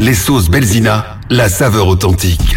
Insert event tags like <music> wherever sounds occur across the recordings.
Les sauces Belzina, la saveur authentique.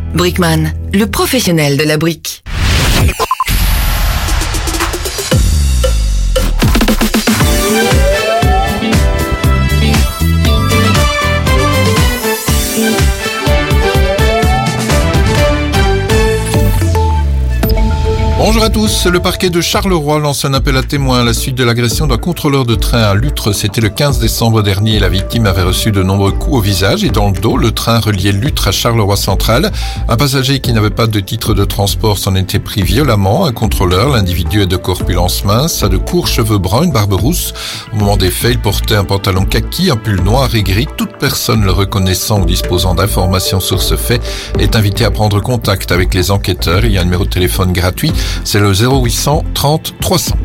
Brickman, le professionnel de la brique. Bonjour à tous. Le parquet de Charleroi lance un appel à témoins à la suite de l'agression d'un contrôleur de train à Lutre. C'était le 15 décembre dernier. La victime avait reçu de nombreux coups au visage et dans le dos. Le train reliait Lutre à Charleroi Central. Un passager qui n'avait pas de titre de transport s'en était pris violemment. Un contrôleur, l'individu est de corpulence mince, a de courts cheveux bruns, une barbe rousse. Au moment des faits, il portait un pantalon kaki, un pull noir et gris. Toute personne le reconnaissant ou disposant d'informations sur ce fait est invitée à prendre contact avec les enquêteurs. Il y a un numéro de téléphone gratuit c'est le 0800 30 300.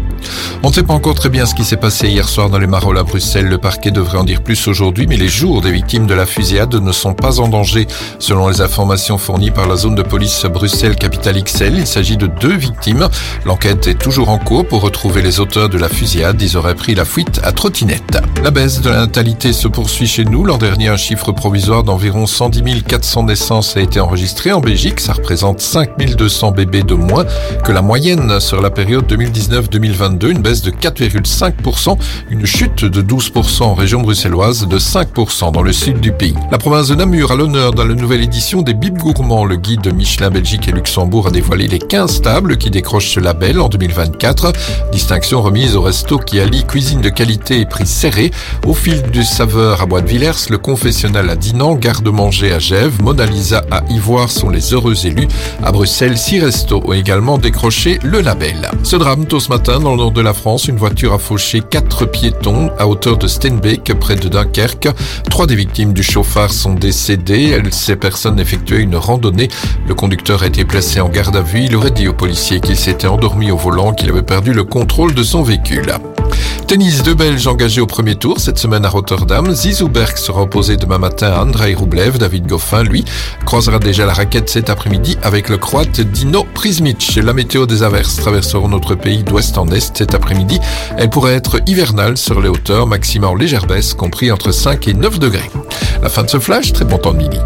On ne sait pas encore très bien ce qui s'est passé hier soir dans les Marolles à Bruxelles. Le parquet devrait en dire plus aujourd'hui, mais les jours des victimes de la fusillade ne sont pas en danger. Selon les informations fournies par la zone de police Bruxelles Capitale XL, il s'agit de deux victimes. L'enquête est toujours en cours pour retrouver les auteurs de la fusillade. Ils auraient pris la fuite à trottinette. La baisse de la natalité se poursuit chez nous. L'an dernier, un chiffre provisoire d'environ 110 400 naissances a été enregistré en Belgique. Ça représente 5 200 bébés de moins que la moyenne sur la période 2019-2022 une baisse de 4,5%, une chute de 12% en région bruxelloise, de 5% dans le sud du pays. La province de Namur a l'honneur dans la nouvelle édition des Bib Gourmands. Le guide de Michelin Belgique et Luxembourg a dévoilé les 15 tables qui décrochent ce label en 2024. Distinction remise au resto qui allie cuisine de qualité et prix serré. Au fil du saveur à Bois de Villers, le confessionnal à Dinan, garde-manger à Gèves, Mona Lisa à Ivoire sont les heureux élus. À Bruxelles, six restos ont également décroché le label. Ce drame tôt ce matin dans le de la France, une voiture a fauché quatre piétons à hauteur de Steinbeck, près de Dunkerque. Trois des victimes du chauffard sont décédées. Ces personnes effectuaient une randonnée. Le conducteur a été placé en garde à vue. Il aurait dit aux policiers qu'il s'était endormi au volant, qu'il avait perdu le contrôle de son véhicule. Tennis, deux Belges engagés au premier tour cette semaine à Rotterdam. Zizou Berg sera opposé demain matin à Andrei Rublev. David Goffin, lui, croisera déjà la raquette cet après-midi avec le croate Dino Prismic. La météo des averses traverseront notre pays d'ouest en est cet après-midi. Elle pourrait être hivernale sur les hauteurs, maximum en légère baisse, compris entre 5 et 9 degrés. La fin de ce flash, très bon temps de midi.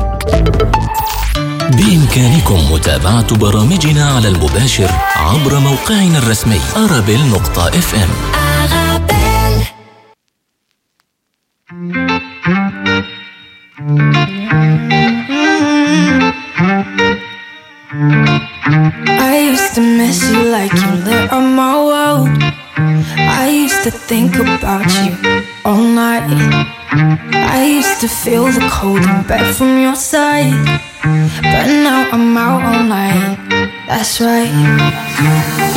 بإمكانكم متابعة برامجنا على المباشر عبر موقعنا الرسمي arabel.fm I used to miss you like you lit on my world. I used to think about you all night. I used to feel the cold in bed from your side. But now I'm out all night. That's right.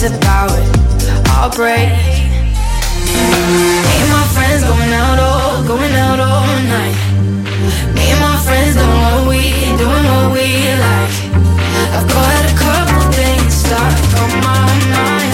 Ones about heartbreak. Me and my friends going out all, going out all night. Me and my friends doing what we, doing what we like. I've got a couple things stuck on my mind,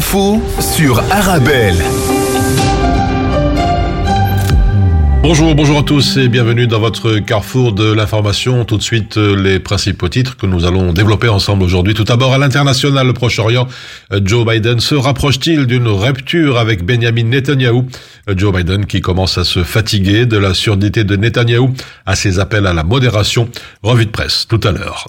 sur. Bonjour, bonjour à tous et bienvenue dans votre carrefour de l'information. Tout de suite, euh, les principaux titres que nous allons développer ensemble aujourd'hui. Tout d'abord, à l'international, Proche-Orient, euh, Joe Biden se rapproche-t-il d'une rupture avec Benjamin Netanyahu? Joe Biden qui commence à se fatiguer de la surdité de Netanyahu à ses appels à la modération. Revue de presse tout à l'heure.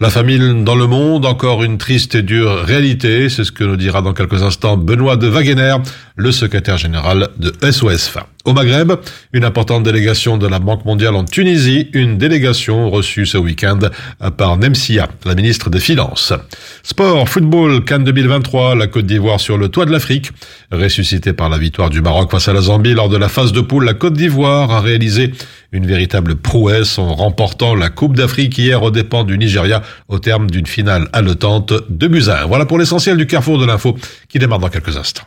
La famine dans le monde, encore une triste et dure réalité. C'est ce que nous dira dans quelques instants Benoît de Wagener, le secrétaire général de SOS. Au Maghreb, une importante délégation de la Banque mondiale en Tunisie, une délégation reçue ce week-end par Nemsia, la ministre des Finances. Sport, football, Cannes 2023, la Côte d'Ivoire sur le toit de l'Afrique. Ressuscitée par la victoire du Maroc face à la Zambie lors de la phase de poule, la Côte d'Ivoire a réalisé une véritable prouesse en remportant la Coupe d'Afrique hier aux dépens du Nigeria au terme d'une finale haletante de buts à. Voilà pour l'essentiel du carrefour de l'info qui démarre dans quelques instants.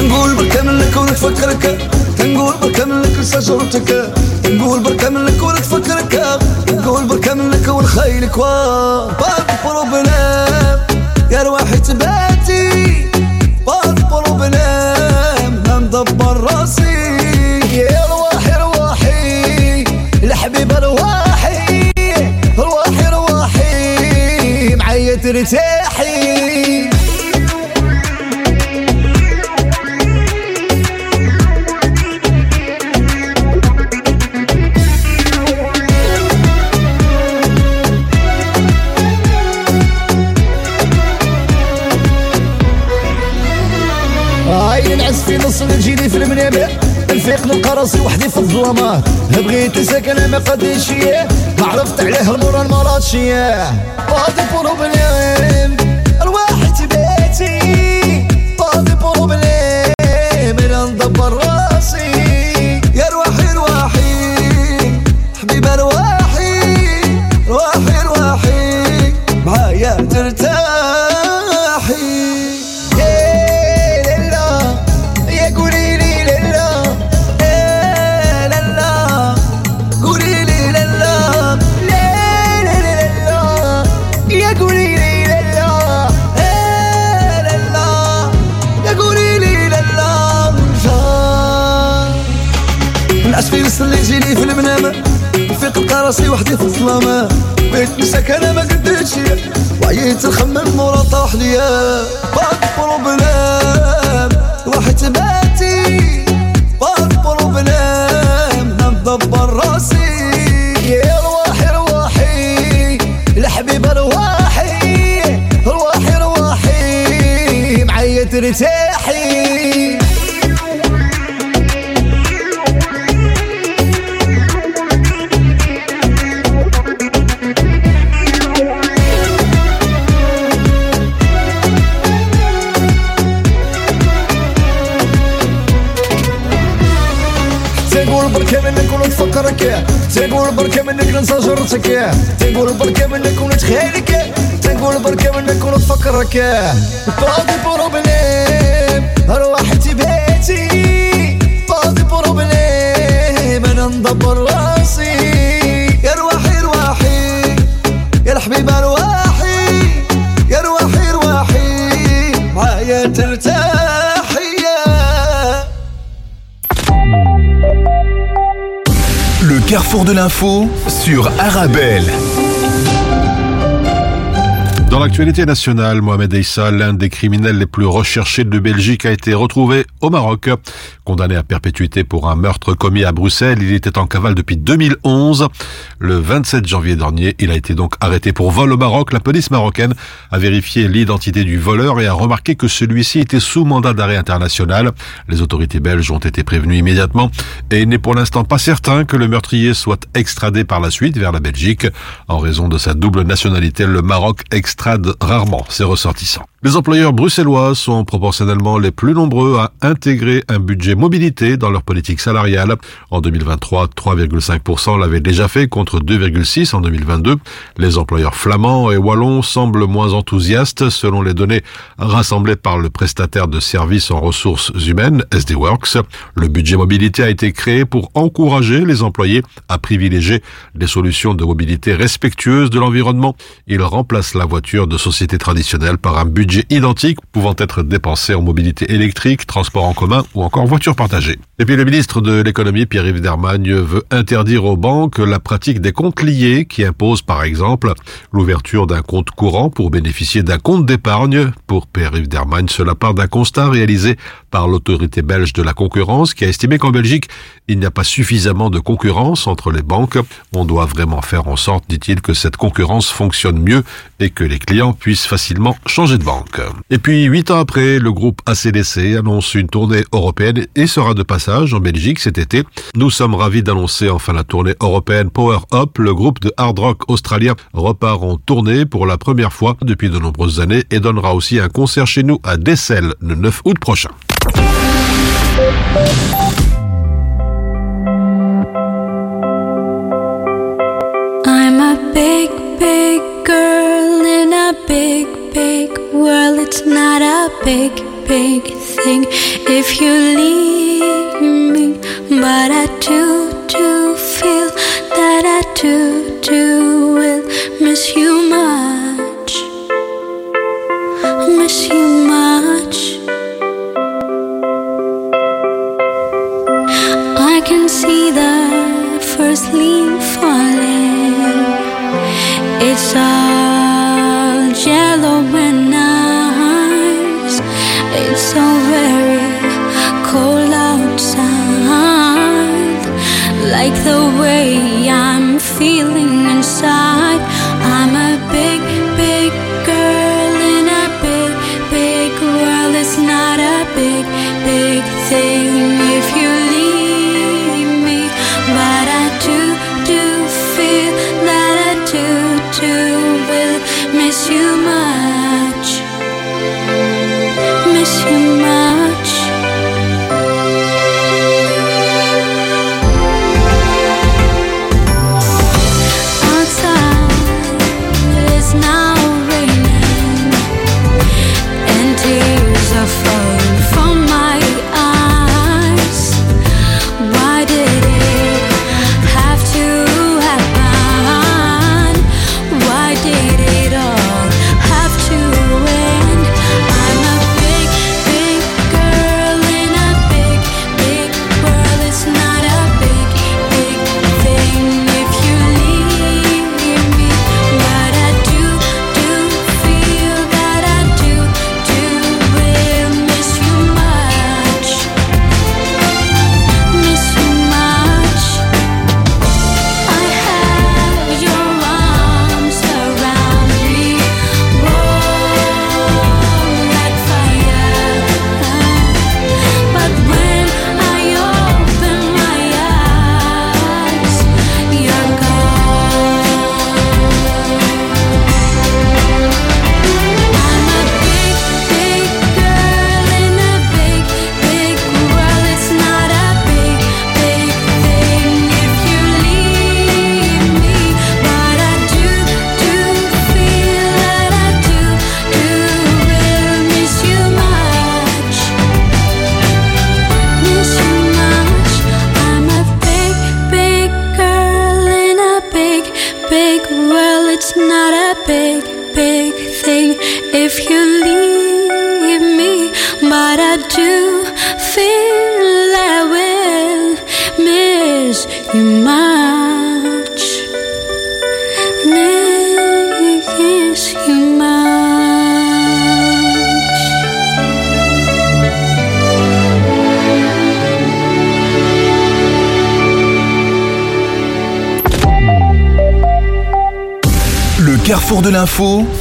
تنقول بركة منك ونتفكرك تنقول بركة منك شجرتك تنقول بركة منك ونتفكرك تنقول بركة منك ونخيلك بعض بروبلام يا رواحي تباتي بعض بروبلام ما مدبر راسي. يا رواحي رواحي الحبيب رواحي رواحي رواحي معايا ترتاحي. تجيني في المنامة نفيق نلقى راسي وحدي في الظلمات بغيت ساكن ما قديش ما عرفت عليه المرة المرات شياه باغي بروبليم الواحد تباتي باغي بروبليم أنا ندبر راسي. راسي وحدي في الظلامة. بغيت نساك أنا ما قدرتش. وعيت نخمم مورا طاح ليا. بعض بروبلام واحد تباتي بعض بروبلام ما مدبر راسي. يا رواحي رواحي الحبيبة رواحي رواحي رواحي معايا ترتاحي تنقول بركة منك ننسى جرتك تنقول بركة منك ونتخيلك تنقول بركة منك ونتفكرك باغي بروبليم روحتي بيتي. باغي بروبليم أنا ندبر راسي. Carrefour de l'info sur Arabelle. Dans l'actualité nationale, Mohamed Issa, l'un des criminels les plus recherchés de Belgique, a été retrouvé au Maroc. Condamné à perpétuité pour un meurtre commis à Bruxelles, il était en cavale depuis 2011. Le 27 janvier dernier, il a été donc arrêté pour vol au Maroc. La police marocaine a vérifié l'identité du voleur et a remarqué que celui-ci était sous mandat d'arrêt international. Les autorités belges ont été prévenues immédiatement et il n'est pour l'instant pas certain que le meurtrier soit extradé par la suite vers la Belgique. En raison de sa double nationalité, le Maroc extrade rarement ses ressortissants. Les employeurs bruxellois sont proportionnellement les plus nombreux à intégrer un budget mobilité dans leur politique salariale. En 2023, 3,5% l'avaient déjà fait contre 2,6% en 2022. Les employeurs flamands et wallons semblent moins enthousiastes selon les données rassemblées par le prestataire de services en ressources humaines, SD Works. Le budget mobilité a été créé pour encourager les employés à privilégier des solutions de mobilité respectueuses de l'environnement. Il remplace la voiture de société traditionnelle par un budget identique pouvant être dépensé en mobilité électrique, transport en commun ou encore voiture Et puis le ministre de l'économie, Pierre-Yves Dermagne, veut interdire aux banques la pratique des comptes liés qui impose par exemple l'ouverture d'un compte courant pour bénéficier d'un compte d'épargne. Pour Pierre-Yves Dermagne, cela part d'un constat réalisé par l'autorité belge de la concurrence qui a estimé qu'en Belgique, il n'y a pas suffisamment de concurrence entre les banques. On doit vraiment faire en sorte, dit-il, que cette concurrence fonctionne mieux et que les clients puissent facilement changer de banque. Et puis, huit ans après, le groupe ACDC annonce une tournée européenne et sera de passage en Belgique cet été. Nous sommes ravis d'annoncer enfin la tournée européenne Power Up. Le groupe de hard rock australien repart en tournée pour la première fois depuis de nombreuses années et donnera aussi un concert chez nous à Dessel le 9 août prochain. Big, big world. It's not a big, big thing if you leave me. But I do, do feel that I do, do will miss you much. Miss you much. I can see the first leaf falling. It's all yellow and nice. It's so very cold outside. Like the way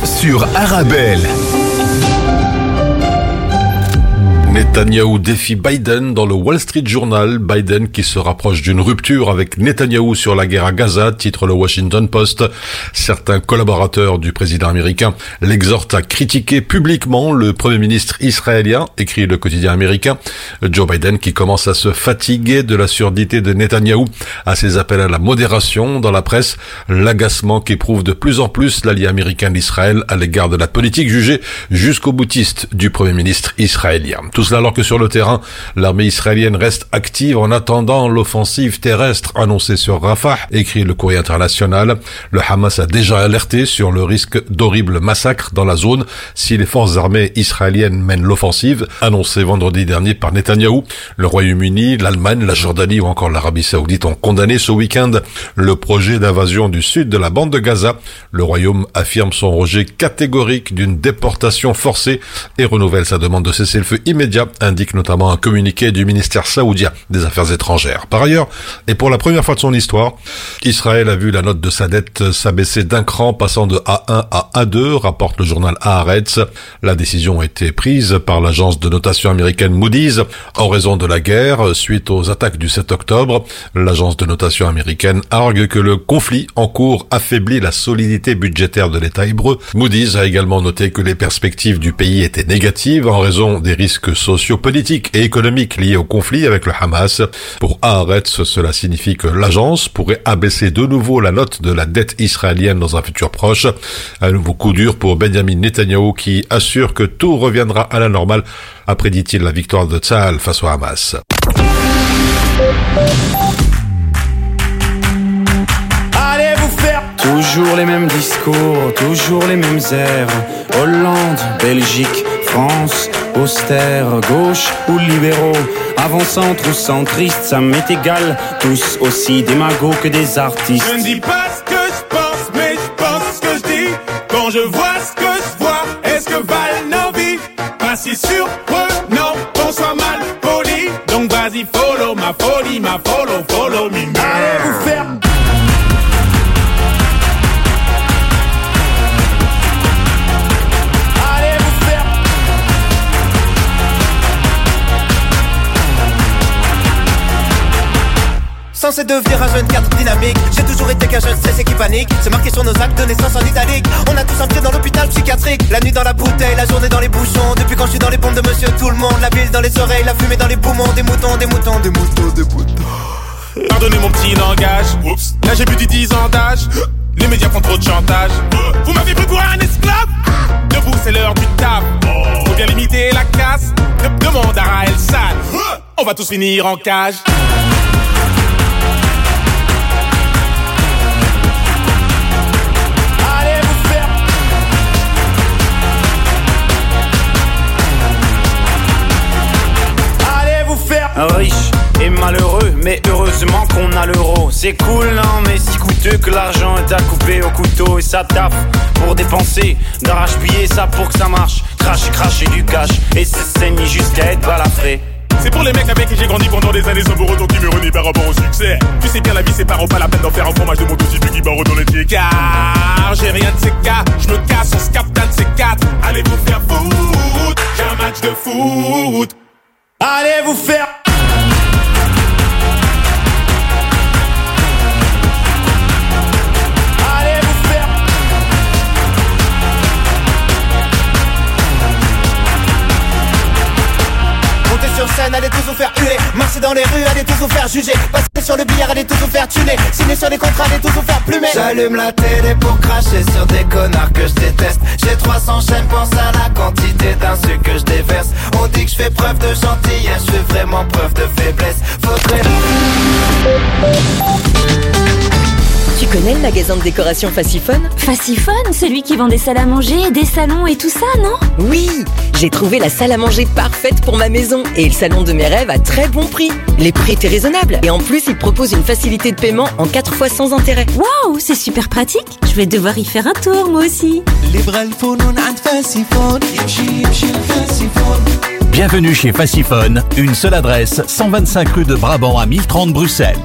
sur Arabelle. Netanyahou défie Biden dans le Wall Street Journal. Biden qui se rapproche d'une rupture avec Netanyahou sur la guerre à Gaza, titre le Washington Post. Certains collaborateurs du président américain l'exhortent à critiquer publiquement le premier ministre israélien, écrit le quotidien américain. Joe Biden qui commence à se fatiguer de la surdité de Netanyahou, à ses appels à la modération dans la presse, l'agacement qu'éprouve de plus en plus l'allié américain d'Israël à l'égard de la politique jugée jusqu'au boutiste du premier ministre israélien. Alors que sur le terrain, l'armée israélienne reste active en attendant l'offensive terrestre annoncée sur Rafah, écrit le courrier international. Le Hamas a déjà alerté sur le risque d'horribles massacres dans la zone si les forces armées israéliennes mènent l'offensive, annoncée vendredi dernier par Netanyahou. Le Royaume-Uni, l'Allemagne, la Jordanie ou encore l'Arabie saoudite ont condamné ce week-end le projet d'invasion du sud de la bande de Gaza. Le Royaume affirme son rejet catégorique d'une déportation forcée et renouvelle sa demande de cesser le indique notamment un communiqué du ministère saoudien des Affaires étrangères. Par ailleurs, et pour la première fois de son histoire, Israël a vu la note de sa dette s'abaisser d'un cran, passant de A1 à A2, rapporte le journal Haaretz. La décision a été prise par l'agence de notation américaine Moody's en raison de la guerre suite aux attaques du 7 octobre. L'agence de notation américaine argue que le conflit en cours affaiblit la solidité budgétaire de l'État hébreu. Moody's a également noté que les perspectives du pays étaient négatives en raison des risques sociopolitiques et économiques liés au conflit avec le Hamas. Pour Haaretz, cela signifie que l'agence pourrait abaisser de nouveau la note de la dette israélienne dans un futur proche. Un nouveau coup dur pour Benjamin Netanyahu qui assure que tout reviendra à la normale après, dit-il, la victoire de Tzahal face au Hamas. Toujours les mêmes discours, toujours les mêmes airs. Hollande, Belgique, France, austère, gauche ou libéraux, avant-centre ou centriste, ça m'est égal, tous aussi démagos que des artistes. Je ne dis pas ce que je pense, mais je pense ce que je dis. Quand je vois ce que je vois, est-ce que valent nos vies Pas si surprenant qu'on soit mal poli. Donc vas-y, follow ma folie, ma follow, follow me. Allez vous faire Censé devenir un jeune 4 dynamique J'ai toujours été qu'un jeune cessé qui panique C'est marqué sur nos actes de naissance en italique On a tous un pied dans l'hôpital psychiatrique La nuit dans la bouteille, la journée dans les bouchons Depuis quand je suis dans les pompes de monsieur tout le monde La ville dans les oreilles, la fumée dans les poumons Des moutons, des moutons, des moutons, des moutons Pardonnez mon petit langage. Oups. Là j'ai plus de 10 ans d'âge. Les médias font trop de chantage. Vous m'avez pris pour un esclave Debout, c'est l'heure du taf. Faut bien limiter la casse. De- Demande à Raël Sal. On va tous finir en cage. Riche et malheureux, mais heureusement qu'on a l'euro. C'est cool, non, mais si coûteux que l'argent est à couper au couteau et ça tape pour dépenser. D'arrache-pied ça pour que ça marche. Cracher, cracher du cash et se saigner jusqu'à être balafré. C'est pour les mecs avec qui j'ai grandi pendant des années sans pour autant qui me renient par rapport au succès. Tu sais bien la vie c'est pas pas la peine d'en faire un fromage de mon dossier qui barre dans les pieds. Car j'ai rien de ces cas, je me casse, on se capte de ces quatre. Allez vous faire foutre, j'ai un match de foot. Allez vous faire allez tous vous faire huer Marcher dans les rues, allez tous vous faire juger. Passer sur le billard, allez tous vous faire tuner. Signer sur les contrats, allez tous vous faire plumer. J'allume la télé pour cracher sur des connards que je déteste. J'ai 300 chaînes, pense à la quantité d'insultes que je déverse. On dit que je fais preuve de gentillesse, je fais vraiment preuve de faiblesse. Faudrait... Tu connais le magasin de décoration Faciphone Faciphone, celui qui vend des salles à manger, des salons et tout ça, non? Oui J'ai trouvé la salle à manger parfaite pour ma maison et le salon de mes rêves à très bon prix. Les prix étaient raisonnables et en plus, ils proposent une facilité de paiement en 4 fois sans intérêt. Waouh, c'est super pratique Je vais devoir y faire un tour, moi aussi Bienvenue chez Faciphone, une seule adresse, 125 rue de Brabant à 1030 Bruxelles.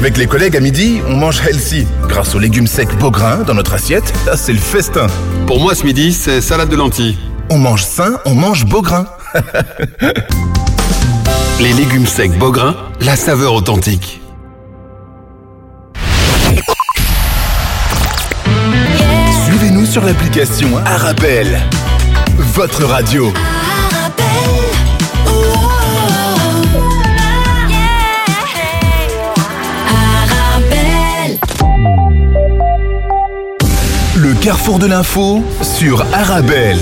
Avec les collègues à midi, on mange healthy. Grâce aux légumes secs Beaugrain dans notre assiette, là c'est le festin. Pour moi ce midi, c'est salade de lentilles. On mange sain, on mange Beaugrain. <laughs> Les légumes secs Beaugrain, la saveur authentique. Suivez-nous sur l'application Arabelle. Votre radio. Le carrefour de l'info sur Arabelle.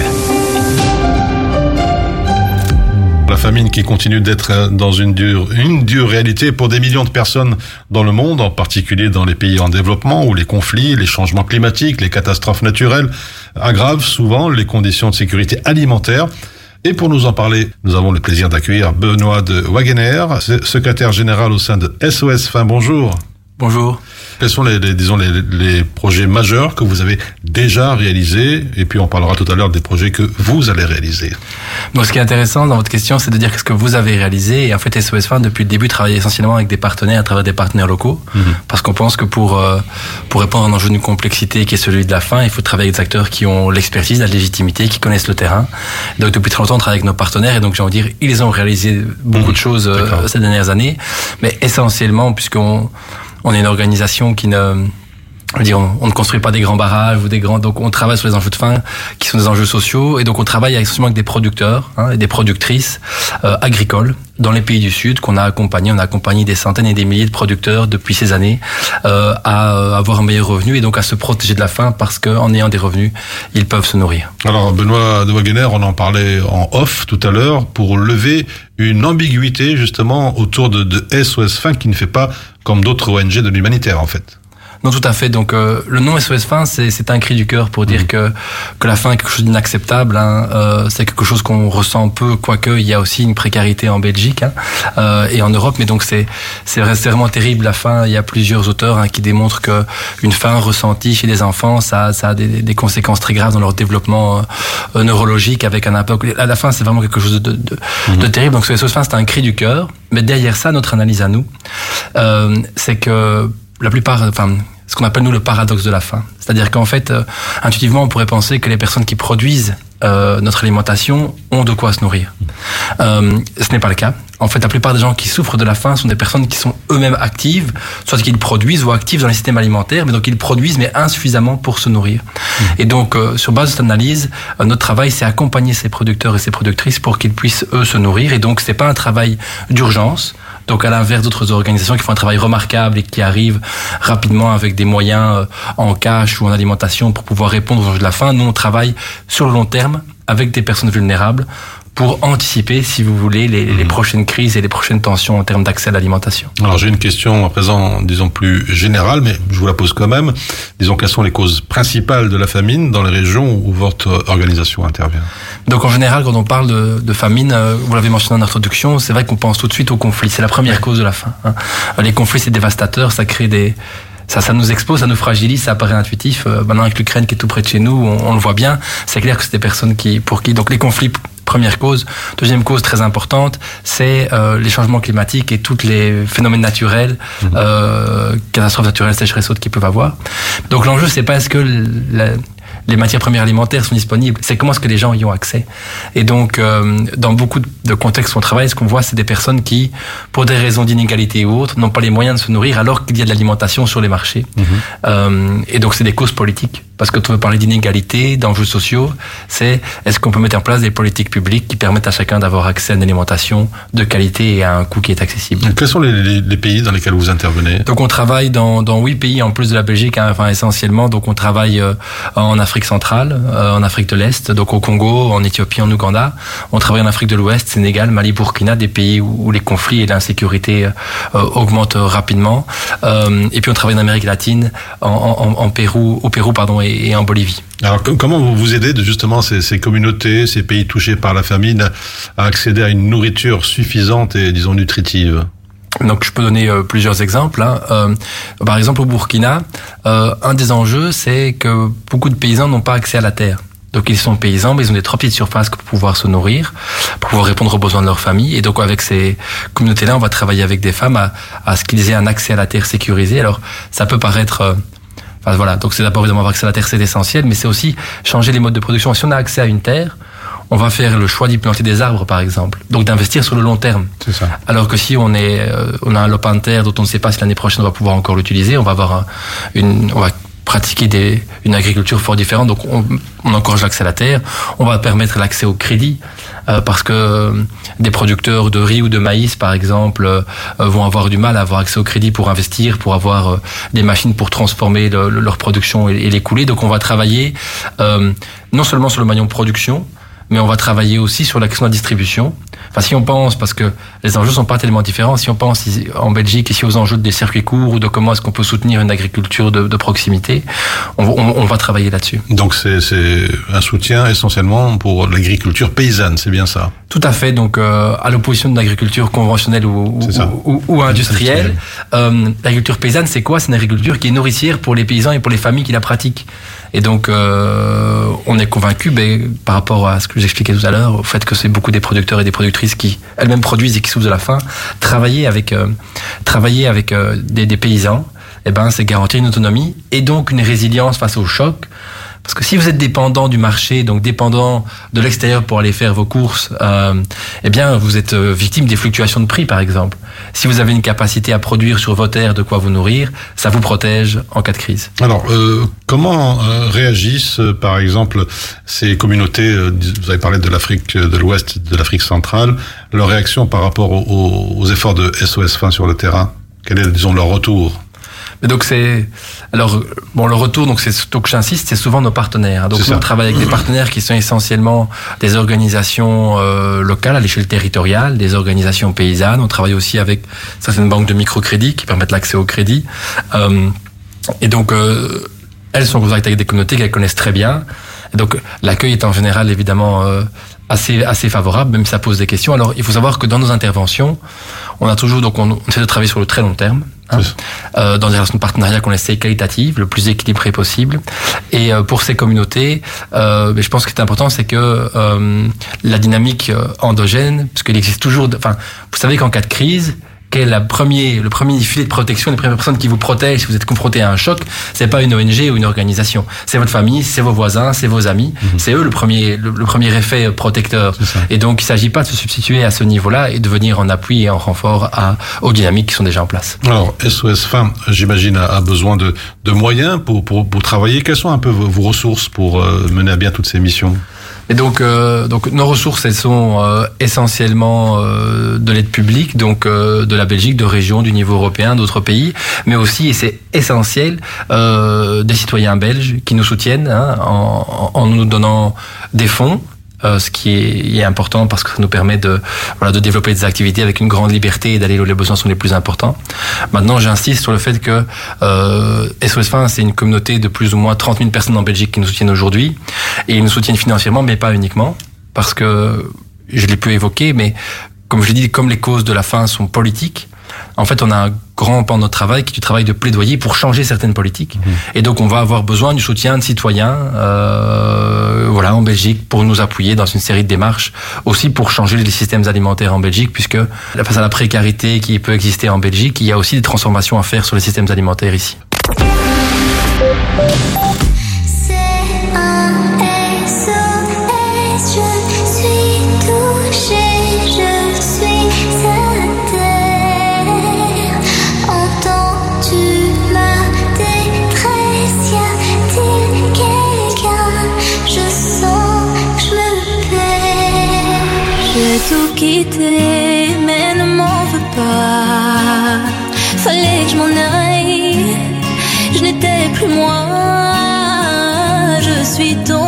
La famine qui continue d'être dans une dure, une dure réalité pour des millions de personnes dans le monde, en particulier dans les pays en développement où les conflits, les changements climatiques, les catastrophes naturelles aggravent souvent les conditions de sécurité alimentaire. Et pour nous en parler, nous avons le plaisir d'accueillir Benoît de Wagener, secrétaire général au sein de SOS Fin. Bonjour. Bonjour. Quels sont les, les disons les, les, projets majeurs que vous avez déjà réalisés et puis on parlera tout à l'heure des projets que vous allez réaliser. Donc ce qui est intéressant dans votre question, c'est de dire qu'est-ce que vous avez réalisé et en fait SOS Fin depuis le début travaille essentiellement avec des partenaires à travers des partenaires locaux Mhm. parce qu'on pense que pour euh, pour répondre à un enjeu d'une complexité qui est celui de la faim, il faut travailler avec des acteurs qui ont l'expertise, la légitimité, qui connaissent le terrain. Donc depuis très longtemps on travaille avec nos partenaires et donc j'ai envie de dire ils ont réalisé beaucoup de choses euh, ces dernières années, mais essentiellement puisqu'on on est une organisation qui ne on, ne construit pas des grands barrages ou des grands. Donc, on travaille sur les enjeux de faim qui sont des enjeux sociaux, et donc on travaille essentiellement avec des producteurs hein, et des productrices euh, agricoles dans les pays du Sud qu'on a accompagné. On a accompagné des centaines et des milliers de producteurs depuis ces années euh, à euh, avoir un meilleur revenu et donc à se protéger de la faim parce qu'en ayant des revenus, ils peuvent se nourrir. Alors Benoît de Wagener, on en parlait en off tout à l'heure pour lever une ambiguïté justement autour de, de SOS Fin qui ne fait pas comme d'autres ONG de l'humanitaire en fait. Non, tout à fait. Donc, euh, le nom SOS Faim, c'est un cri du cœur pour dire que que la faim est quelque chose d'inacceptable. Hein. Euh, c'est quelque chose qu'on ressent peu, quoique il y a aussi une précarité en Belgique hein, euh, et en Europe. Mais donc, c'est c'est vrai- c'est vraiment terrible la faim. Il y a plusieurs auteurs hein, qui démontrent que une faim ressentie chez les enfants, ça ça a des, des conséquences très graves dans leur développement euh, neurologique, avec un impact. À la fin, c'est vraiment quelque chose de, de, de terrible. Donc, SOS Faim, c'est un cri du cœur. Mais derrière ça, notre analyse à nous, euh, c'est que la plupart, enfin, ce qu'on appelle nous le paradoxe de la faim. C'est-à-dire qu'en fait, euh, intuitivement, on pourrait penser que les personnes qui produisent euh, notre alimentation ont de quoi se nourrir. Euh, ce n'est pas le cas. En fait, la plupart des gens qui souffrent de la faim sont des personnes qui sont eux-mêmes actives, soit qu'ils produisent ou actifs dans les systèmes alimentaires, mais donc ils produisent mais insuffisamment pour se nourrir. Et donc, euh, sur base de cette analyse, euh, notre travail, c'est accompagner ces producteurs et ces productrices pour qu'ils puissent eux se nourrir. Et donc, c'est pas un travail d'urgence. Donc à l'inverse d'autres organisations qui font un travail remarquable et qui arrivent rapidement avec des moyens euh, en cash ou en alimentation pour pouvoir répondre aux enjeux de la faim, nous on travaille sur le long terme avec des personnes vulnérables pour anticiper, si vous voulez, les, les prochaines crises et les prochaines tensions en termes d'accès à l'alimentation. Alors j'ai une question à présent, disons plus générale, mais je vous la pose quand même. Disons quelles sont les causes principales de la famine dans les régions où votre organisation intervient? Donc en général, quand on parle de, de famine, euh, vous l'avez mentionné en introduction, c'est vrai qu'on pense tout de suite au conflit. C'est la première cause de la faim. hein. Euh, Les conflits, c'est dévastateur, ça crée des... Ça, ça nous expose, ça nous fragilise, ça paraît intuitif. Euh, maintenant, avec l'Ukraine qui est tout près de chez nous, on, on le voit bien. C'est clair que c'est des personnes qui, pour qui, donc les conflits, première cause. Deuxième cause très importante, c'est euh, les changements climatiques et tous les phénomènes naturels, euh, catastrophes naturelles, sécheresses autres qu'ils peuvent avoir. Donc l'enjeu, c'est pas est-ce que la- les matières premières alimentaires sont disponibles, c'est comment est-ce que les gens y ont accès. Et donc, euh, dans beaucoup de contextes où on travaille, ce qu'on voit, c'est des personnes qui, pour des raisons d'inégalité ou autres, n'ont pas les moyens de se nourrir alors qu'il y a de l'alimentation sur les marchés. Euh, et donc, c'est des causes politiques. Parce que tu veux parler d'inégalité, d'enjeux sociaux, c'est est-ce qu'on peut mettre en place des politiques publiques qui permettent à chacun d'avoir accès à une alimentation de qualité et à un coût qui est accessible. Quels sont les, les- les pays dans lesquels vous intervenez? Donc on travaille dans, dans huit pays en plus de la Belgique, hein, enfin essentiellement. Donc on travaille euh, en Afrique centrale, euh, en Afrique de l'Est, donc au Congo, en Éthiopie, en Ouganda. On travaille en Afrique de l'Ouest, Sénégal, Mali, Burkina, des pays où, où les conflits et l'insécurité euh, augmentent rapidement. Euh, et puis on travaille en Amérique latine, en, en, en Pérou, au Pérou pardon, et, et en Bolivie. Alors com- comment vous vous aidez de justement ces, ces communautés, ces pays touchés par la famine à accéder à une nourriture suffisante et disons nutritive? Donc je peux donner euh, plusieurs exemples. hein. Euh, par exemple au Burkina, euh, un des enjeux c'est que beaucoup de paysans n'ont pas accès à la terre. Donc ils sont paysans, mais ils ont des trop petites surfaces pour pouvoir se nourrir. pouvoir répondre aux besoins de leur famille. Et donc avec ces communautés-là, on va travailler avec des femmes à, à ce qu'ils aient un accès à la terre sécurisé. Alors ça peut paraître Enfin, voilà, donc c'est d'abord évidemment avoir accès à la terre, c'est essentiel, mais c'est aussi changer les modes de production. Si on a accès à une terre, on va faire le choix d'y planter des arbres, par exemple. Donc d'investir sur le long terme. C'est ça. Alors que si on est, euh, on a un lopin de terre dont on ne sait pas si l'année prochaine on va pouvoir encore l'utiliser, on va avoir un- une, on va pratiquer des, une agriculture fort différente. Donc on, on encourage l'accès à la terre. On va permettre l'accès au crédit parce que euh, des producteurs de riz ou de maïs, par exemple, euh, euh, vont avoir du mal à avoir accès au crédit pour investir, pour avoir euh, des machines pour transformer le- le- leur production et, et l'écouler. Donc on va travailler euh, non seulement sur le maillon production, mais on va travailler aussi sur la question de la distribution. Enfin, si on pense, parce que les enjeux sont pas tellement différents, si on pense ici, en Belgique ici aux enjeux des circuits courts ou de comment est-ce qu'on peut soutenir une agriculture de, de proximité, on, on- on va travailler là-dessus. Donc c'est un soutien essentiellement pour l'agriculture paysanne, c'est bien ça? Tout à fait. Donc, euh, à l'opposition de l'agriculture conventionnelle ou, ou, ou- ou industrielle, euh, l'agriculture paysanne, c'est quoi? C'est une agriculture qui est nourricière pour les paysans et pour les familles qui la pratiquent. Et donc, euh, on est convaincu, ben, par rapport à ce que j'expliquais tout à l'heure, au fait que c'est beaucoup des producteurs et des qui elles-mêmes produisent et qui souffrent de la faim, travailler avec, euh, travailler avec euh, des, des paysans, eh ben, c'est garantir une autonomie et donc une résilience face au choc. Parce que si vous êtes dépendant du marché, donc dépendant de l'extérieur pour aller faire vos courses, euh, eh bien, vous êtes euh, victime des fluctuations de prix, par exemple. Si vous avez une capacité à produire sur votre terre de quoi vous nourrir, ça vous protège en cas de crise. Alors, euh, comment réagissent, par exemple, ces communautés Vous avez parlé de l'Afrique de l'Ouest, de l'Afrique centrale. Leur réaction par rapport aux efforts de SOS Fin sur le terrain Quel est, disons, leur retour? Mais donc c'est alors bon le retour donc c'est donc j'insiste c'est souvent nos partenaires. hein. Donc nous, on travaille avec des <clears throat> partenaires qui sont essentiellement des organisations euh, locales à l'échelle territoriale, des organisations paysannes. On travaille aussi avec certaines banques de microcrédit qui permettent l'accès au crédit. Euh, et donc euh, elles sont en contact avec des communautés qu'elles connaissent très bien. Et donc l'accueil est en général évidemment euh, assez assez favorable, même si ça pose des questions. Alors il faut savoir que dans nos interventions, on a toujours donc on, on essaie de travailler sur le très long terme. Hein, euh, dans des relations de partenariat qu'on essaie qualitatives, le plus équilibré possible. Et euh, pour ces communautés, euh, mais je pense que c'est important, c'est que euh, la dynamique euh, endogène, parce qu'il existe toujours, enfin, vous savez qu'en cas de crise, quel est la premier, le premier filet de protection, les premières personnes qui vous protègent si vous êtes confronté à un choc, c'est pas une ONG ou une organisation, c'est votre famille, c'est vos voisins, c'est vos amis, c'est eux le premier, le, le premier effet protecteur. Et donc il s'agit pas de se substituer à ce niveau-là et de venir en appui et en renfort à, aux dynamiques qui sont déjà en place. Alors, SOS Fin, j'imagine, a, a besoin de, de moyens pour, pour, pour travailler. Quelles sont un peu vos, vos ressources pour euh, mener à bien toutes ces missions? Et donc, euh, donc nos ressources, elles sont euh, essentiellement euh, de l'aide publique, donc de la Belgique, de régions, du niveau européen, d'autres pays, mais aussi, et c'est essentiel, des citoyens belges qui nous soutiennent hein, en, en nous donnant des fonds. Euh, ce qui est, est important parce que ça nous permet de, voilà, de développer des activités avec une grande liberté et d'aller où les besoins sont les plus importants. Maintenant, j'insiste sur le fait que euh, SOS Fin, c'est une communauté de plus ou moins 30 000 personnes en Belgique qui nous soutiennent aujourd'hui. Et ils nous soutiennent financièrement, mais pas uniquement. Parce que, je l'ai peu évoqué, mais comme je l'ai dit, comme les causes de la faim sont politiques, en fait, on a un grand pan de notre travail qui est du travail de plaidoyer pour changer certaines politiques. Et donc, on va avoir besoin du soutien de citoyens, euh, voilà, en Belgique, pour nous appuyer dans une série de démarches, aussi pour changer les systèmes alimentaires en Belgique, puisque face à la précarité qui peut exister en Belgique, il y a aussi des transformations à faire sur les systèmes alimentaires ici. Quitté, mais ne m'en veux pas. Fallait que je m'en aille, je n'étais plus moi. Je suis tombée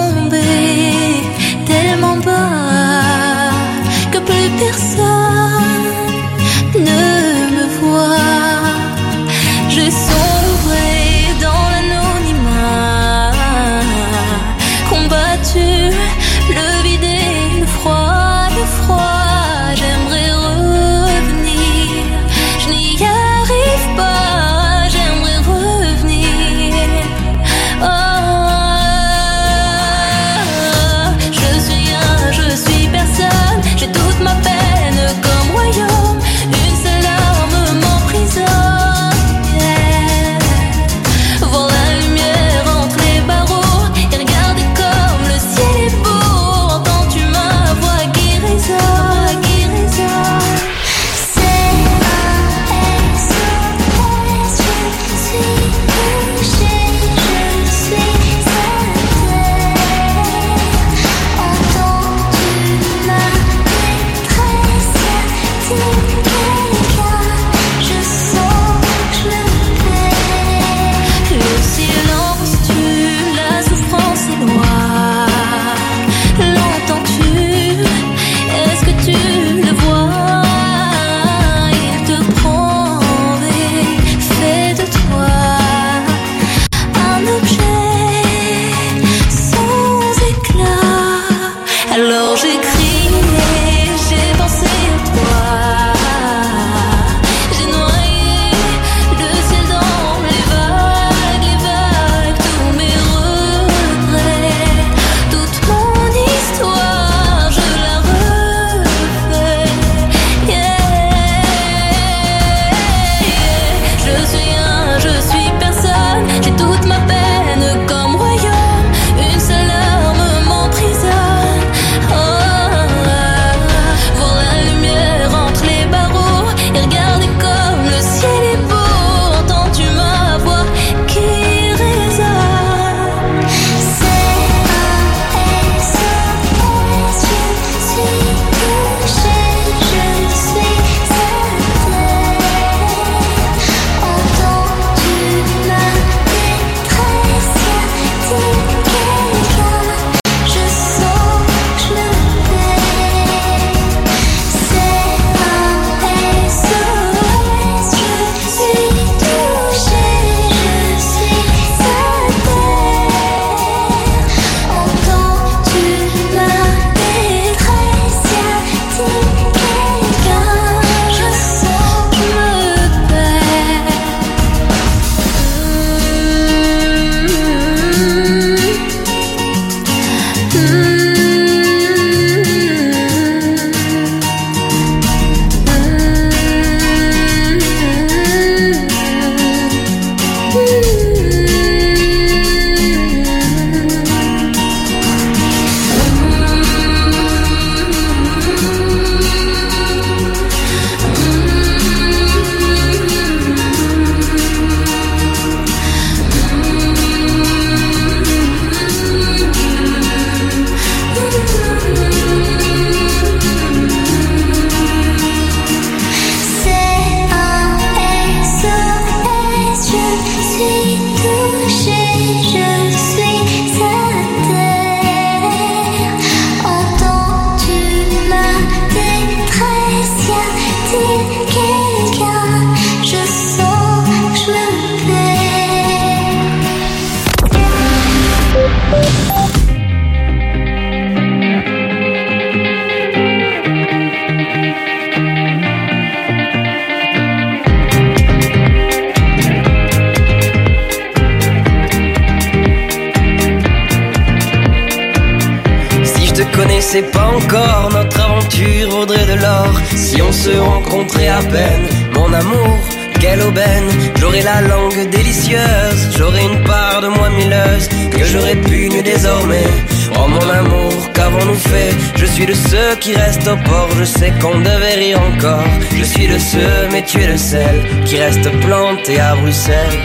Je suis de ceux qui restent au port, je sais qu'on devait rire encore. Je suis de ceux, mais tu es le seul qui reste planté à Bruxelles.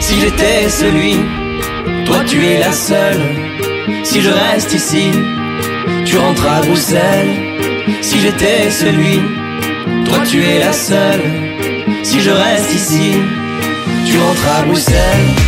Si j'étais celui, toi tu es la seule. Si je reste ici, tu rentres à Bruxelles. Si j'étais celui, toi tu es la seule. Si je reste ici, tu rentres à Bruxelles.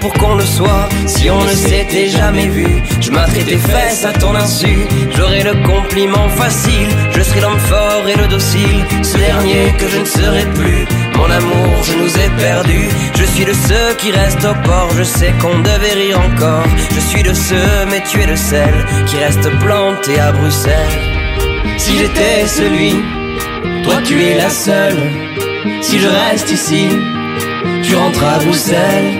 Pour qu'on le soit. Si on ne s'était jamais vu, je m'attrais tes fesses à ton insu. J'aurais le compliment facile, je serais l'homme fort et le docile. Ce dernier que je ne serai plus. Mon amour, je nous ai perdus. Je suis de ceux qui restent au port, je sais qu'on devait rire encore. Je suis de ceux, mais tu es de celle qui reste planté à Bruxelles. Si j'étais celui, toi tu es la seule. Si je reste ici, tu rentres à Bruxelles.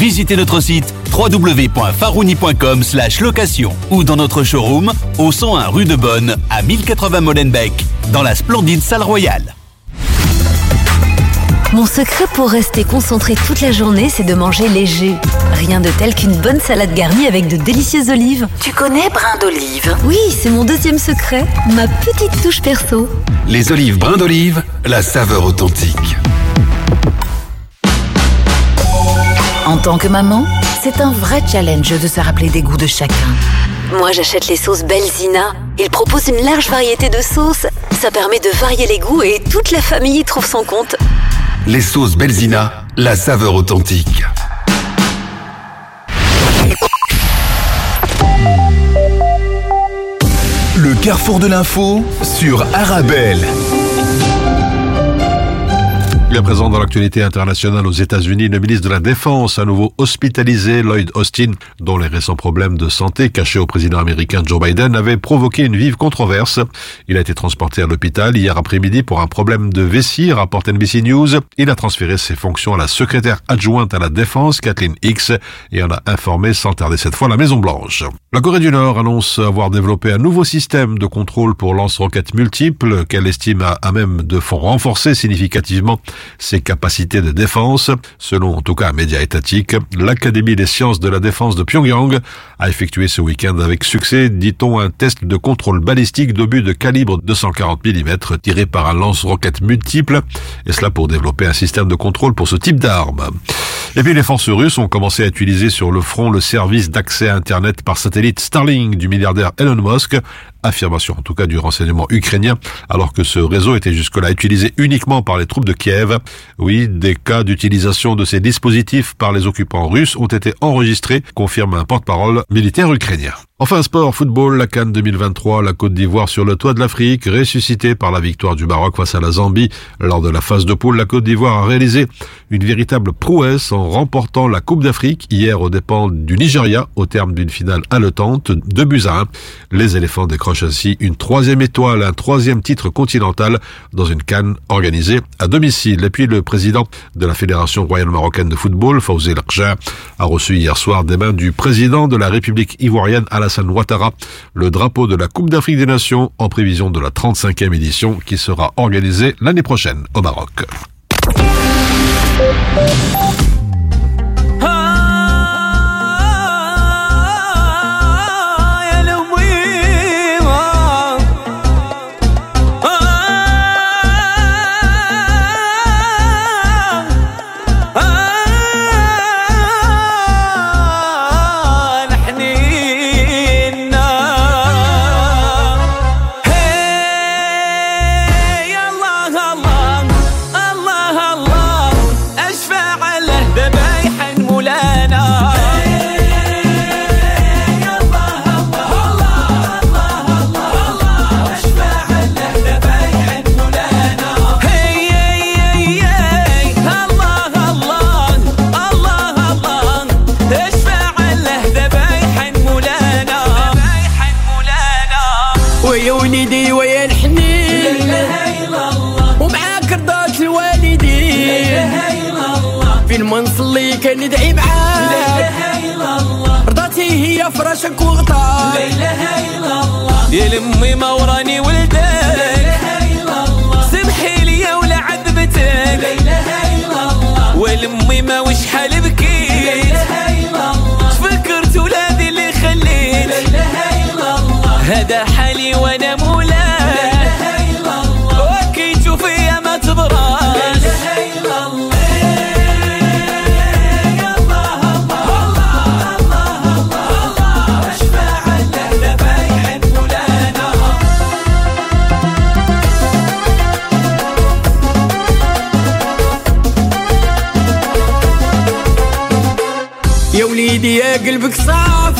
Visitez notre site www.farouni.com location ou dans notre showroom au 101 rue de Bonne à 1080 Molenbeek dans la splendide salle royale. Mon secret pour rester concentré toute la journée, c'est de manger léger. Rien de tel qu'une bonne salade garnie avec de délicieuses olives. Tu connais brin d'olive? Oui, c'est mon deuxième secret, ma petite touche perso. Les olives brin d'olive, la saveur authentique. En tant que maman, c'est un vrai challenge de se rappeler des goûts de chacun. Moi, j'achète les sauces Belzina. Ils proposent une large variété de sauces. Ça permet de varier les goûts et toute la famille y trouve son compte. Les sauces Belzina, la saveur authentique. Le carrefour de l'info sur Arabelle. Est présent dans l'actualité internationale aux États-Unis. Le ministre de la Défense, à nouveau hospitalisé, Lloyd Austin, dont les récents problèmes de santé cachés au président américain Joe Biden avaient provoqué une vive controverse. Il a été transporté à l'hôpital hier après-midi pour un problème de vessie, rapporte NBC News. Il a transféré ses fonctions à la secrétaire adjointe à la Défense, Kathleen Hicks, et en a informé sans tarder cette fois la Maison-Blanche. La Corée du Nord annonce avoir développé un nouveau système de contrôle pour lance-roquettes multiples qu'elle estime à, à même de renforcer significativement ses capacités de défense. Selon en tout cas un média étatique, l'Académie des sciences de la défense de Pyongyang a effectué ce week-end avec succès, dit-on, un test de contrôle balistique d'obus de calibre 240 mm tiré par un lance-roquette multiple, et cela pour développer un système de contrôle pour ce type d'arme. Et puis les forces russes ont commencé à utiliser sur le front le service d'accès à Internet par satellite Starlink du milliardaire Elon Musk, affirmation en tout cas du renseignement ukrainien, alors que ce réseau était jusque-là utilisé uniquement par les troupes de Kiev. Oui, des cas d'utilisation de ces dispositifs par les occupants russes ont été enregistrés, confirme un porte-parole militaire ukrainien. Enfin, sport, football, la Cannes 2023, la Côte d'Ivoire sur le toit de l'Afrique, ressuscitée par la victoire du Maroc face à la Zambie. Lors de la phase de poule, la Côte d'Ivoire a réalisé une véritable prouesse en remportant la Coupe d'Afrique hier aux dépens du Nigeria au terme d'une finale haletante de buts à 1. Les éléphants ainsi une troisième étoile, un troisième titre continental dans une Cannes organisée à domicile. Et puis le président de la Fédération royale marocaine de football, Fawzi Larja, a reçu hier soir des mains du président de la République ivoirienne Alassane Ouattara le drapeau de la Coupe d'Afrique des Nations en prévision de la 35e édition qui sera organisée l'année prochaine au Maroc. يلم مورا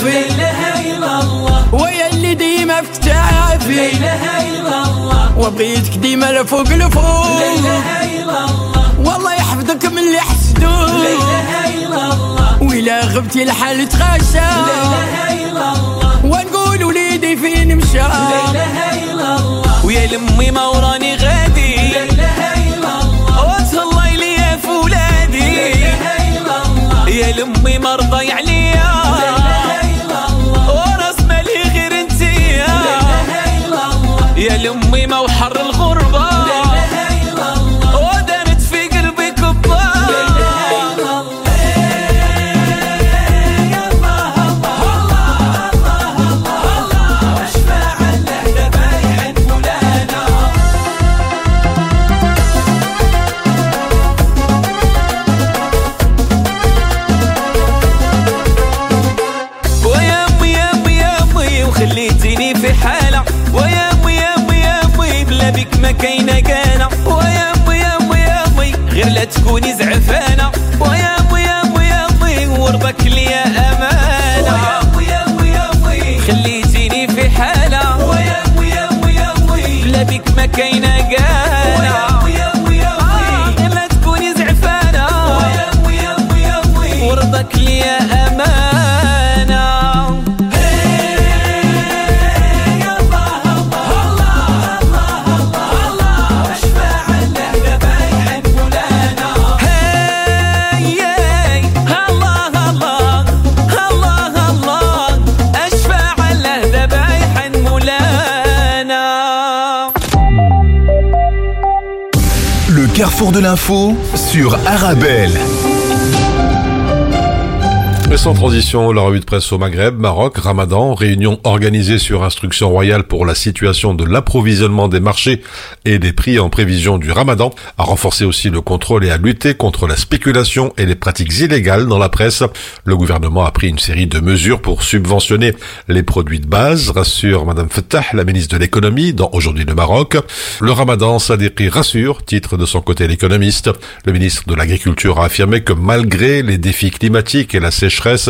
صافي لا إله إلا الله. ويا اللي ديما في كتافي. لا إله إلا الله. وبغيتك ديما لفوق لفوق لا إله إلا الله. والله يحفظك من اللي حسدوك لا إله إلا الله. وإلا غبتي الحال تغشى. لا إله إلا الله. ونقول وليدي فين مشى. لا إله إلا الله. ويا لمي ما وراني غادي. لا إله إلا الله. وتهلاي ليا في ولادي لا إله إلا الله. يا لمي ما رضاي الله يا sur Arabelle. Et sans transition, la revue de presse au Maghreb, Maroc, Ramadan, réunion organisée sur instruction royale pour la situation de l'approvisionnement des marchés et des prix en prévision du Ramadan, à renforcer aussi le contrôle et à lutter contre la spéculation et les pratiques illégales dans la presse. Le gouvernement a pris une série de mesures pour subventionner les produits de base, rassure Madame Fattah, la ministre de l'économie, dans Aujourd'hui le Maroc. Le Ramadan, prix rassure, titre de son côté l'économiste. Le ministre de l'Agriculture a affirmé que malgré les défis climatiques et la sécheresse,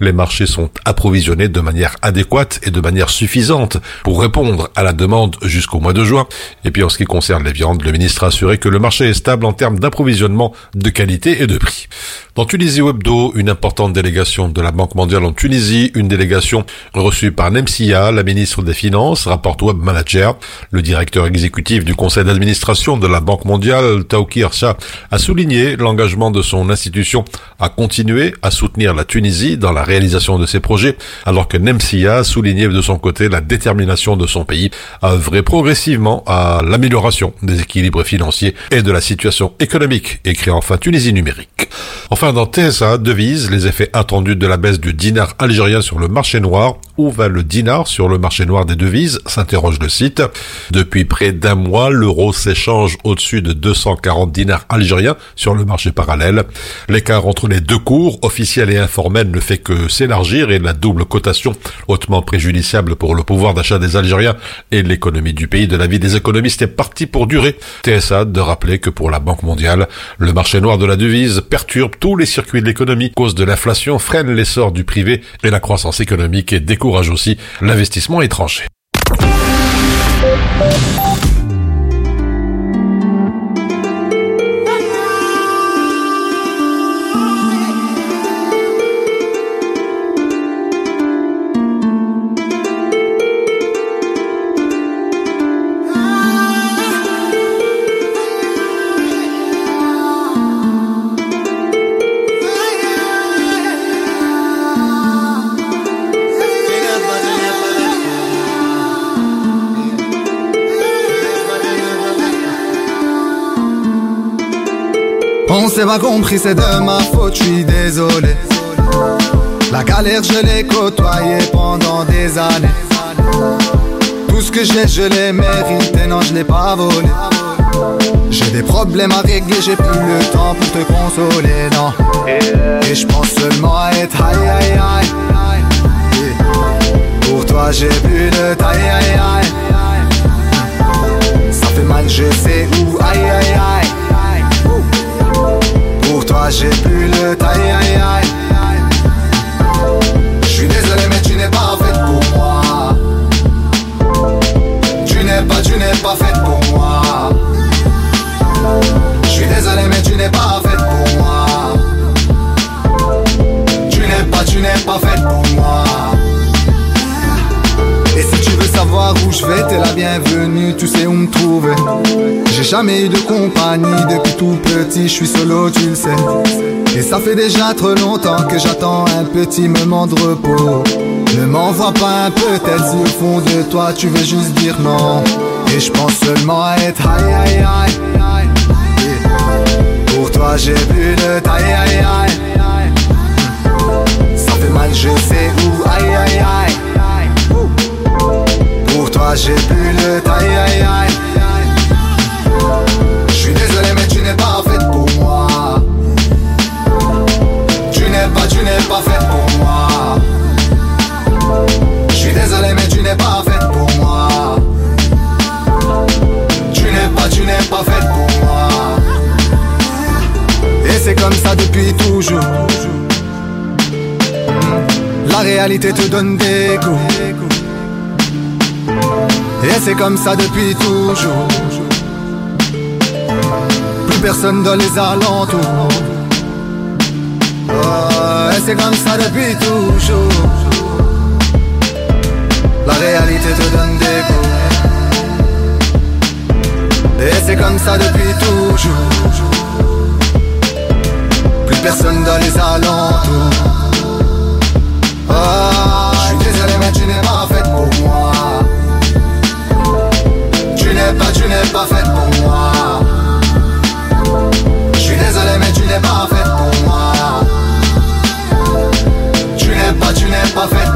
les marchés sont approvisionnés de manière adéquate et de manière suffisante pour répondre à la demande jusqu'au mois de juin. Et puis en ce qui concerne les viandes, le ministre a assuré que le marché est stable en termes d'approvisionnement, de qualité et de prix. Dans Tunisie Webdo, une importante délégation de la Banque mondiale en Tunisie, une délégation reçue par Nemsia, la ministre des Finances, rapporte Web Manager. Le directeur exécutif du conseil d'administration de la Banque mondiale, Taoukir Shah, a souligné l'engagement de son institution à continuer à soutenir la Tunisie dans la réalisation de ses projets, alors que Nemsia a souligné de son côté la détermination de son pays à œuvrer progressivement à l'amélioration des équilibres financiers de la situation économique, écrit enfin Tunisie numérique. Enfin, dans TSA, devise, les effets attendus de la baisse du dinar algérien sur le marché noir. Où va le dinar sur le marché noir des devises s'interroge le site. Depuis près d'un mois, l'euro s'échange au-dessus de 240 dinars algériens sur le marché parallèle. L'écart entre les deux cours, officiels et informels, ne fait que s'élargir et la double cotation, hautement préjudiciable pour le pouvoir d'achat des Algériens et l'économie du pays de la vie des économistes est partie pour durer. TSA de rappeler que pour la Banque mondiale, le marché noir de la devise perturbe tous les circuits de l'économie, cause de l'inflation, freine l'essor du privé et la croissance économique et décourage aussi l'investissement étranger. On s'est pas compris, c'est de ma faute, je suis désolé. La galère, je l'ai côtoyée pendant des années. Tout ce que j'ai, je l'ai mérité, non, je l'ai pas volé. J'ai des problèmes à régler, j'ai plus le temps pour te consoler, non. Et je pense seulement à être aïe aïe aïe. Pour toi, j'ai plus de taille aïe aïe. Ça fait mal, je sais où, aïe aïe aïe. J'ai plus le taille aïe aïe Je suis désolé mais tu n'es pas faite pour moi. Tu n'es pas, tu n'es pas faite pour moi. Je suis désolé mais tu n'es pas faite pour moi. Tu n'es pas, tu n'es pas faite je vais, t'es la bienvenue, tu sais où me trouver. J'ai jamais eu de compagnie depuis tout petit, je suis solo, tu le sais. Et ça fait déjà trop longtemps que j'attends un petit moment de repos. Ne m'envoie pas un peut-être si au fond de toi tu veux juste dire non. Et je pense seulement à être aïe aïe aïe. Pour toi j'ai plus de taille aïe aïe. Ça fait mal, je sais où aïe aïe aïe. Toi j'ai plus le taille aïe aïe. Je suis désolé mais tu n'es pas faite pour moi. Tu n'es pas, tu n'es pas faite pour moi. Je suis désolé mais tu n'es pas faite pour moi. Tu n'es pas, tu n'es pas faite pour moi. Et c'est comme ça depuis toujours. La réalité te donne des coups et c'est comme ça depuis toujours. Plus personne dans les alentours. Oh, Et c'est comme ça depuis toujours. La réalité te donne des coups. Et c'est comme ça depuis toujours. Plus personne dans les alentours. Oh, Je suis désolé mais tu n'es pas faite pour moi n'es pas, tu n'es pas faite pour moi. Je suis désolé, mais tu n'es pas faite pour moi. Tu n'es pas, tu n'es pas faite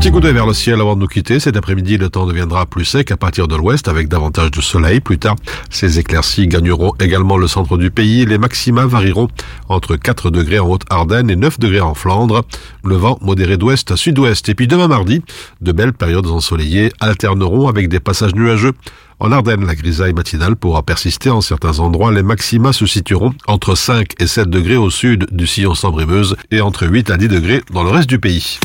Petit coup d'œil vers le ciel avant de nous quitter. Cet après-midi, le temps deviendra plus sec à partir de l'ouest avec davantage de soleil. Plus tard, ces éclaircies gagneront également le centre du pays. Les maxima varieront entre 4 degrés en Haute-Ardenne et 9 degrés en Flandre. Le vent modéré d'ouest à sud-ouest. Et puis demain mardi, de belles périodes ensoleillées alterneront avec des passages nuageux. En Ardennes, la grisaille matinale pourra persister en certains endroits. Les maxima se situeront entre 5 et 7 degrés au sud du sillon sans brimeuse et entre 8 à 10 degrés dans le reste du pays.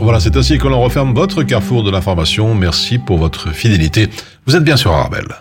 Voilà, c'est ainsi que l'on referme votre carrefour de l'information. Merci pour votre fidélité. Vous êtes bien sur Arabelle.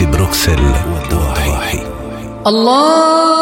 بروكسل والضواحي الله